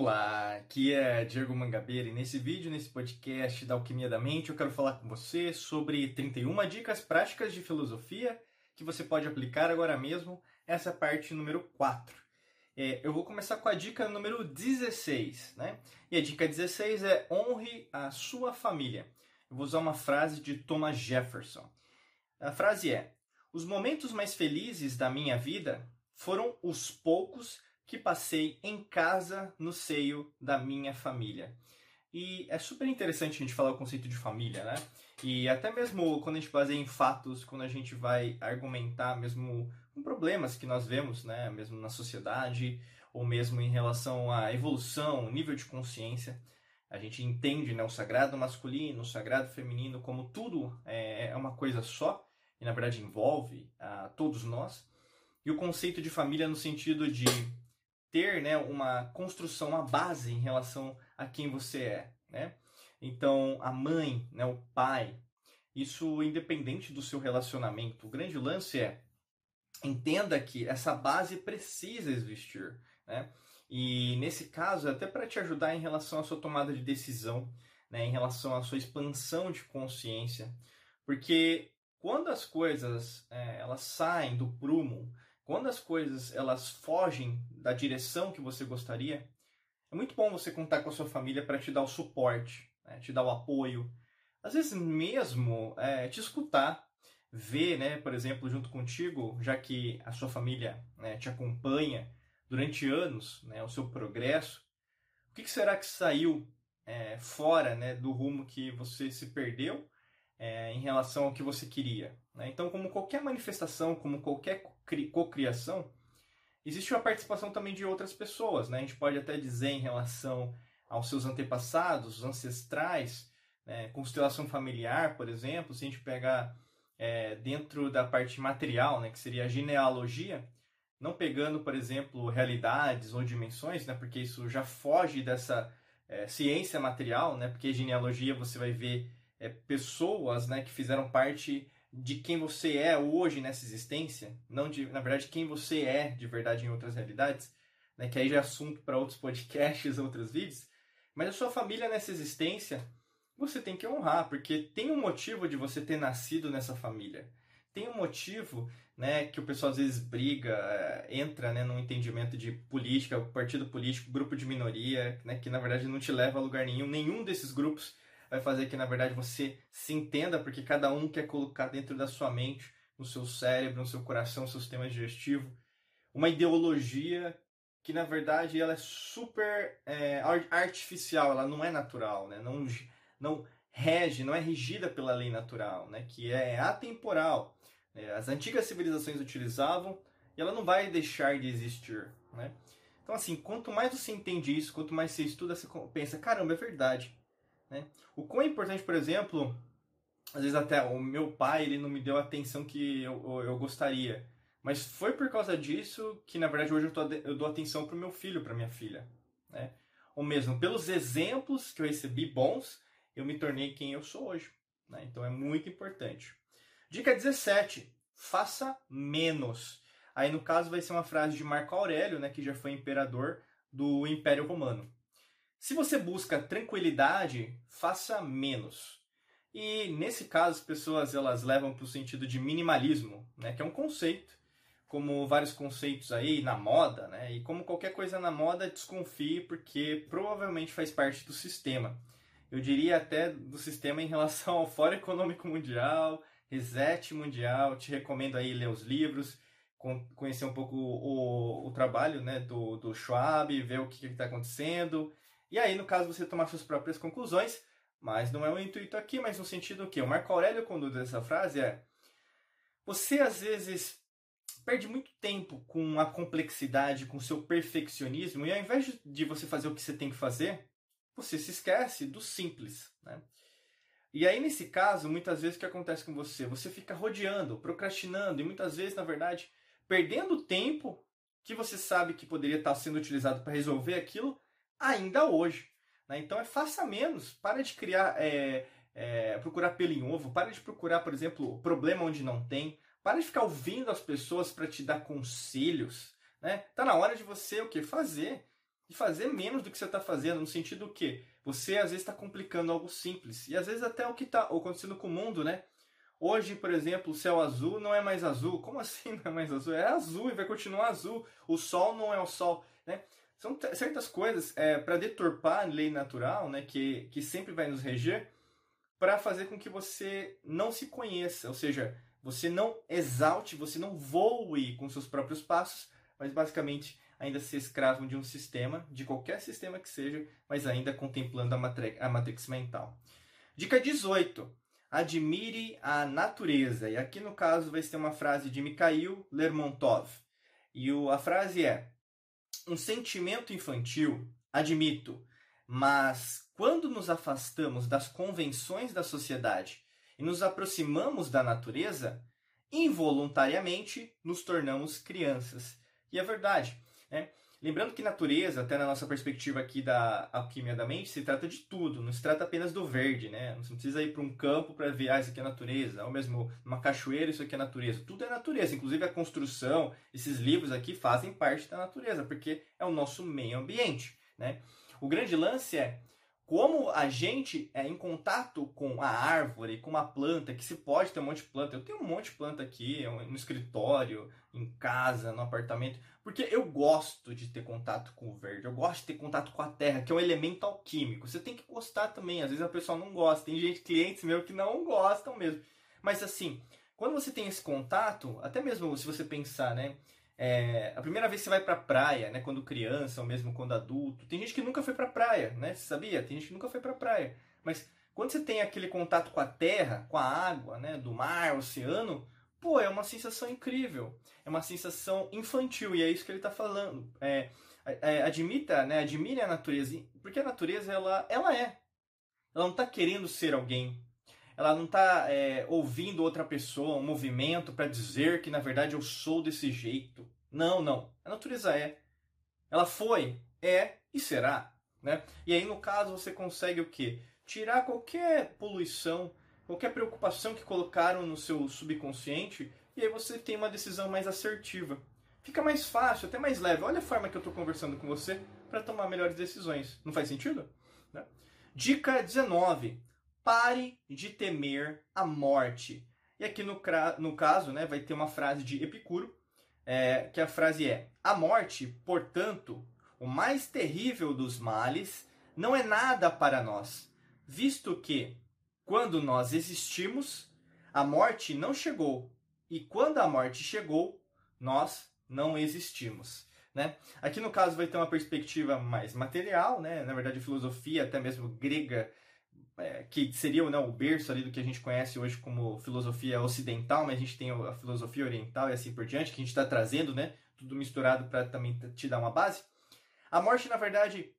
Olá, aqui é Diego Mangabeira e nesse vídeo, nesse podcast da Alquimia da Mente, eu quero falar com você sobre 31 dicas práticas de filosofia que você pode aplicar agora mesmo. Essa parte número 4. É, eu vou começar com a dica número 16, né? E a dica 16 é honre a sua família. Eu vou usar uma frase de Thomas Jefferson. A frase é: Os momentos mais felizes da minha vida foram os poucos que passei em casa no seio da minha família. E é super interessante a gente falar o conceito de família, né? E até mesmo quando a gente baseia em fatos, quando a gente vai argumentar mesmo com problemas que nós vemos, né, mesmo na sociedade, ou mesmo em relação à evolução, nível de consciência, a gente entende né, o sagrado masculino, o sagrado feminino como tudo é, é uma coisa só, e na verdade envolve a todos nós. E o conceito de família no sentido de ter né, uma construção, uma base em relação a quem você é. Né? Então, a mãe, né, o pai, isso independente do seu relacionamento. O grande lance é entenda que essa base precisa existir. Né? E nesse caso, até para te ajudar em relação à sua tomada de decisão, né, em relação à sua expansão de consciência, porque quando as coisas é, elas saem do prumo, quando as coisas elas fogem da direção que você gostaria, é muito bom você contar com a sua família para te dar o suporte, né? te dar o apoio, às vezes mesmo é, te escutar, ver, né, por exemplo, junto contigo, já que a sua família né, te acompanha durante anos, né, o seu progresso, o que, que será que saiu é, fora né, do rumo que você se perdeu é, em relação ao que você queria. Né? Então, como qualquer manifestação, como qualquer cocriação, existe uma participação também de outras pessoas. Né? A gente pode até dizer em relação aos seus antepassados, os ancestrais, né? constelação familiar, por exemplo, se a gente pegar é, dentro da parte material, né, que seria a genealogia, não pegando, por exemplo, realidades ou dimensões, né, porque isso já foge dessa é, ciência material, né, porque genealogia você vai ver é, pessoas né, que fizeram parte de quem você é hoje nessa existência, não de, na verdade, quem você é de verdade em outras realidades, né, que aí já é assunto para outros podcasts, outros vídeos, mas a sua família nessa existência, você tem que honrar, porque tem um motivo de você ter nascido nessa família. Tem um motivo né, que o pessoal às vezes briga, é, entra né, num entendimento de política, partido político, grupo de minoria, né, que na verdade não te leva a lugar nenhum. Nenhum desses grupos vai fazer que na verdade você se entenda, porque cada um quer colocar dentro da sua mente, no seu cérebro, no seu coração, no seu sistema digestivo, uma ideologia que na verdade ela é super é, artificial, ela não é natural, né? não, não rege, não é regida pela lei natural, né? que é atemporal. Né? As antigas civilizações utilizavam e ela não vai deixar de existir. Né? Então, assim, quanto mais você entende isso, quanto mais você estuda, você pensa: caramba, é verdade. Né? O quão importante, por exemplo, às vezes até o meu pai ele não me deu a atenção que eu, eu gostaria. Mas foi por causa disso que, na verdade, hoje eu, tô, eu dou atenção para o meu filho, para minha filha. Né? Ou mesmo, pelos exemplos que eu recebi bons, eu me tornei quem eu sou hoje. Né? Então é muito importante. Dica 17. Faça menos. Aí, no caso, vai ser uma frase de Marco Aurélio, né, que já foi imperador do Império Romano. Se você busca tranquilidade, faça menos. E nesse caso, as pessoas elas levam para o sentido de minimalismo, né, que é um conceito, como vários conceitos aí na moda, né, e como qualquer coisa na moda, desconfie porque provavelmente faz parte do sistema. Eu diria até do sistema em relação ao Fórum Econômico Mundial, Reset Mundial. Te recomendo aí ler os livros, conhecer um pouco o, o, trabalho né, do, do Schwab, ver o que está acontecendo e aí, no caso, você tomar suas próprias conclusões, mas não é o intuito aqui, mas no sentido que o Marco Aurélio conduz essa frase é: você às vezes perde muito tempo com a complexidade, com o seu perfeccionismo, e ao invés de você fazer o que você tem que fazer, você se esquece do simples, né? E aí, nesse caso, muitas vezes o que acontece com você? Você fica rodeando, procrastinando, e muitas vezes, na verdade, perdendo tempo que você sabe que poderia estar sendo utilizado para resolver aquilo, ainda hoje. Né? Então é faça menos, para de criar, é, é, procurar pelo em ovo, para de procurar, por exemplo, problema onde não tem, para de ficar ouvindo as pessoas para te dar conselhos. Né? Tá na hora de você o que fazer. de fazer menos do que você está fazendo, no sentido que você às vezes está complicando algo simples. E às vezes até o que está acontecendo com o mundo, né? Hoje, por exemplo, o céu azul não é mais azul. Como assim não é mais azul? É azul e vai continuar azul. O sol não é o sol, né? São certas coisas é, para deturpar a lei natural, né, que, que sempre vai nos reger, para fazer com que você não se conheça, ou seja, você não exalte, você não voe com seus próprios passos, mas basicamente ainda se escravo de um sistema, de qualquer sistema que seja, mas ainda contemplando a, matrix, a matrix mental. Dica 18. Admire a natureza. E aqui no caso vai ser uma frase de Mikhail Lermontov. E o, a frase é: Um sentimento infantil, admito, mas quando nos afastamos das convenções da sociedade e nos aproximamos da natureza, involuntariamente nos tornamos crianças. E é verdade. Né? Lembrando que natureza, até na nossa perspectiva aqui da alquimia da mente, se trata de tudo, não se trata apenas do verde, né? Você não precisa ir para um campo para ver, ah, isso aqui é natureza, ou mesmo uma cachoeira, isso aqui é natureza. Tudo é natureza, inclusive a construção, esses livros aqui fazem parte da natureza, porque é o nosso meio ambiente, né? O grande lance é como a gente é em contato com a árvore, com uma planta, que se pode ter um monte de planta. Eu tenho um monte de planta aqui, no escritório, em casa, no apartamento, porque eu gosto de ter contato com o verde, eu gosto de ter contato com a terra, que é um elemento alquímico. Você tem que gostar também, às vezes a pessoa não gosta, tem gente, clientes meus que não gostam mesmo. Mas assim, quando você tem esse contato, até mesmo se você pensar, né? É, a primeira vez que você vai pra praia, né, quando criança ou mesmo quando adulto, tem gente que nunca foi pra praia, né? Você sabia? Tem gente que nunca foi pra praia. Mas quando você tem aquele contato com a terra, com a água, né, do mar, oceano, pô, é uma sensação incrível. É uma sensação infantil e é isso que ele está falando. É, é, admita, né, admire a natureza, porque a natureza ela, ela é. Ela não está querendo ser alguém. Ela não está é, ouvindo outra pessoa, um movimento para dizer que na verdade eu sou desse jeito. Não, não. A natureza é. Ela foi, é e será. Né? E aí, no caso, você consegue o quê? Tirar qualquer poluição, qualquer preocupação que colocaram no seu subconsciente, e aí você tem uma decisão mais assertiva. Fica mais fácil, até mais leve. Olha a forma que eu estou conversando com você para tomar melhores decisões. Não faz sentido? Né? Dica 19 pare de temer a morte. E aqui no, no caso, né, vai ter uma frase de Epicuro, é, que a frase é: A morte, portanto, o mais terrível dos males, não é nada para nós, visto que, quando nós existimos, a morte não chegou, e quando a morte chegou, nós não existimos. Né? Aqui no caso vai ter uma perspectiva mais material, né? na verdade filosofia até mesmo grega é, que seria né, o berço ali do que a gente conhece hoje como filosofia ocidental, mas a gente tem a filosofia oriental e assim por diante, que a gente está trazendo, né, tudo misturado para também te dar uma base. A morte, na verdade,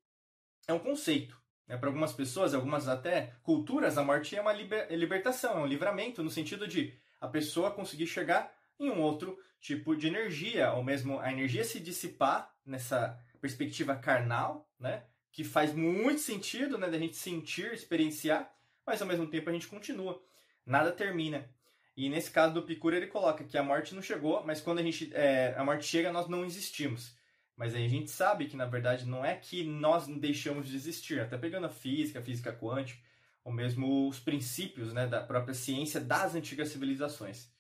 é um conceito. Né? Para algumas pessoas, algumas até culturas, a morte é uma liber libertação, é um livramento, no sentido de a pessoa conseguir chegar em um outro tipo de energia, ou mesmo a energia se dissipar nessa perspectiva carnal, né? Que faz muito sentido, né, da gente sentir, experienciar, mas ao mesmo tempo a gente continua. Nada termina. E nesse caso do Picura ele coloca que a morte não chegou, mas quando a gente é, a morte chega nós não existimos. Mas aí a gente sabe que na verdade não é que nós deixamos de existir, até pegando a física, a física quântica, ou mesmo os princípios né, da própria ciência das antigas civilizações,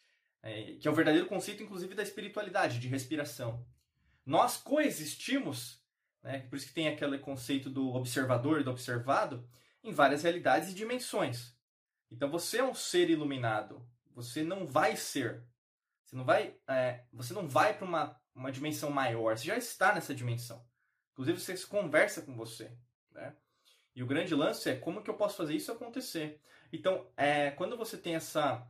é, que é o verdadeiro conceito inclusive da espiritualidade, de respiração. Nós coexistimos né? Por isso que tem aquele conceito do observador e do observado em várias realidades e dimensões. Então você é um ser iluminado. Você não vai ser. Você não vai, é, você não vai para uma, uma dimensão maior. Você já está nessa dimensão. Inclusive você conversa com você. Né? E o grande lance é como que eu posso fazer isso acontecer. Então, é, quando você tem essa,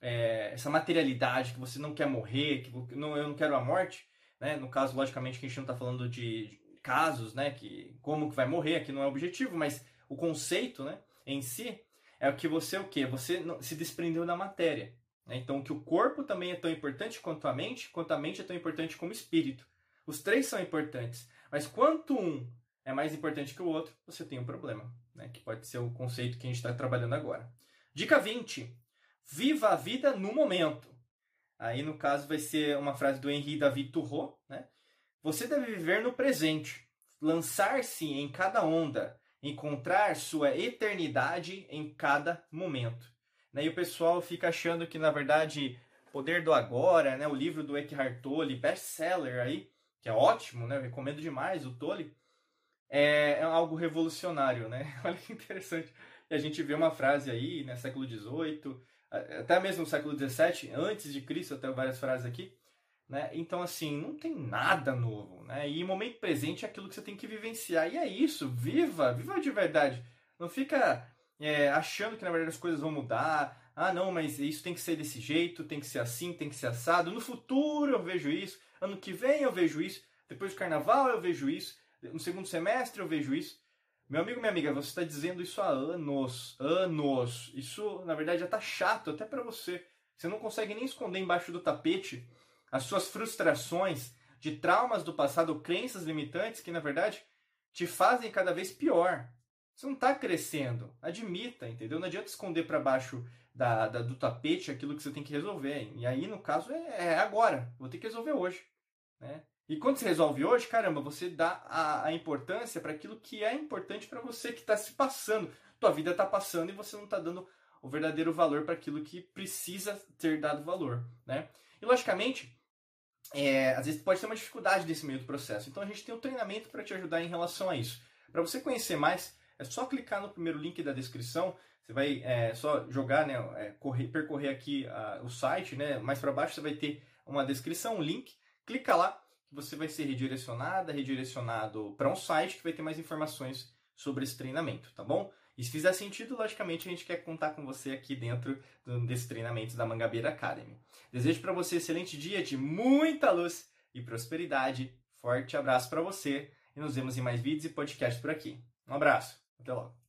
é, essa materialidade, que você não quer morrer, que não, eu não quero a morte, né? no caso, logicamente, que a gente não está falando de, casos, né, que como que vai morrer, aqui não é o objetivo, mas o conceito, né, em si é o que você o que você se desprendeu da matéria. Né? Então que o corpo também é tão importante quanto a mente, quanto a mente é tão importante como o espírito. Os três são importantes, mas quanto um é mais importante que o outro, você tem um problema, né? que pode ser o conceito que a gente está trabalhando agora. Dica 20. Viva a vida no momento. Aí, no caso, vai ser uma frase do Henri David Thoreau, né? Você deve viver no presente. lançar-se em cada onda, encontrar sua eternidade em cada momento. Né? E o pessoal fica achando que, na verdade, Poder do Agora, né? o livro do Eckhart Tolle, best-seller aí, que é ótimo, né? Eu recomendo demais o Tolle, é, é algo revolucionário, né? Olha que interessante. E a gente vê uma frase aí, né, século XVIII, até mesmo século XVII, antes de Cristo, até várias frases aqui, né? Então, assim, não tem nada novo, né? E o momento presente é aquilo que você tem que vivenciar. E é isso, viva, viva de verdade. Não fica é, achando que, na verdade, as coisas vão mudar. Ah, não, mas isso tem que ser desse jeito, tem que ser assim, tem que ser assado. No futuro eu vejo isso, ano que vem eu vejo isso, depois do carnaval eu vejo isso, no segundo semestre eu vejo isso. Meu amigo, minha amiga, você está dizendo isso há anos, anos. Isso, na verdade, já está chato até para você. Você não consegue nem esconder embaixo do tapete as suas frustrações de traumas do passado, crenças limitantes que, na verdade, te fazem cada vez pior. Você não está crescendo. Admita, entendeu? Não adianta esconder para baixo da, da, do tapete aquilo que você tem que resolver. E aí, no caso, é, é agora. Vou ter que resolver hoje. Né? E quando você resolve hoje, caramba, você dá a, a importância para aquilo que é importante para você que está se passando. Tua vida está passando e você não está dando o verdadeiro valor para aquilo que precisa ter dado valor, né? E logicamente, é, às vezes pode ter uma dificuldade desse meio do processo. Então a gente tem um treinamento para te ajudar em relação a isso. Para você conhecer mais, é só clicar no primeiro link da descrição. Você vai é, só jogar, né, é, correr, percorrer aqui o site, né? Mais para baixo você vai ter uma descrição, um link. Clica lá você vai ser redirecionada, redirecionado para um site que vai ter mais informações sobre esse treinamento, tá bom? E se fizer sentido, logicamente, a gente quer contar com você aqui dentro desse treinamento da Mangabeira Academy. Desejo para você um excelente dia de muita luz e prosperidade. Forte abraço para você e nos vemos em mais vídeos e podcasts por aqui. Um abraço, até logo.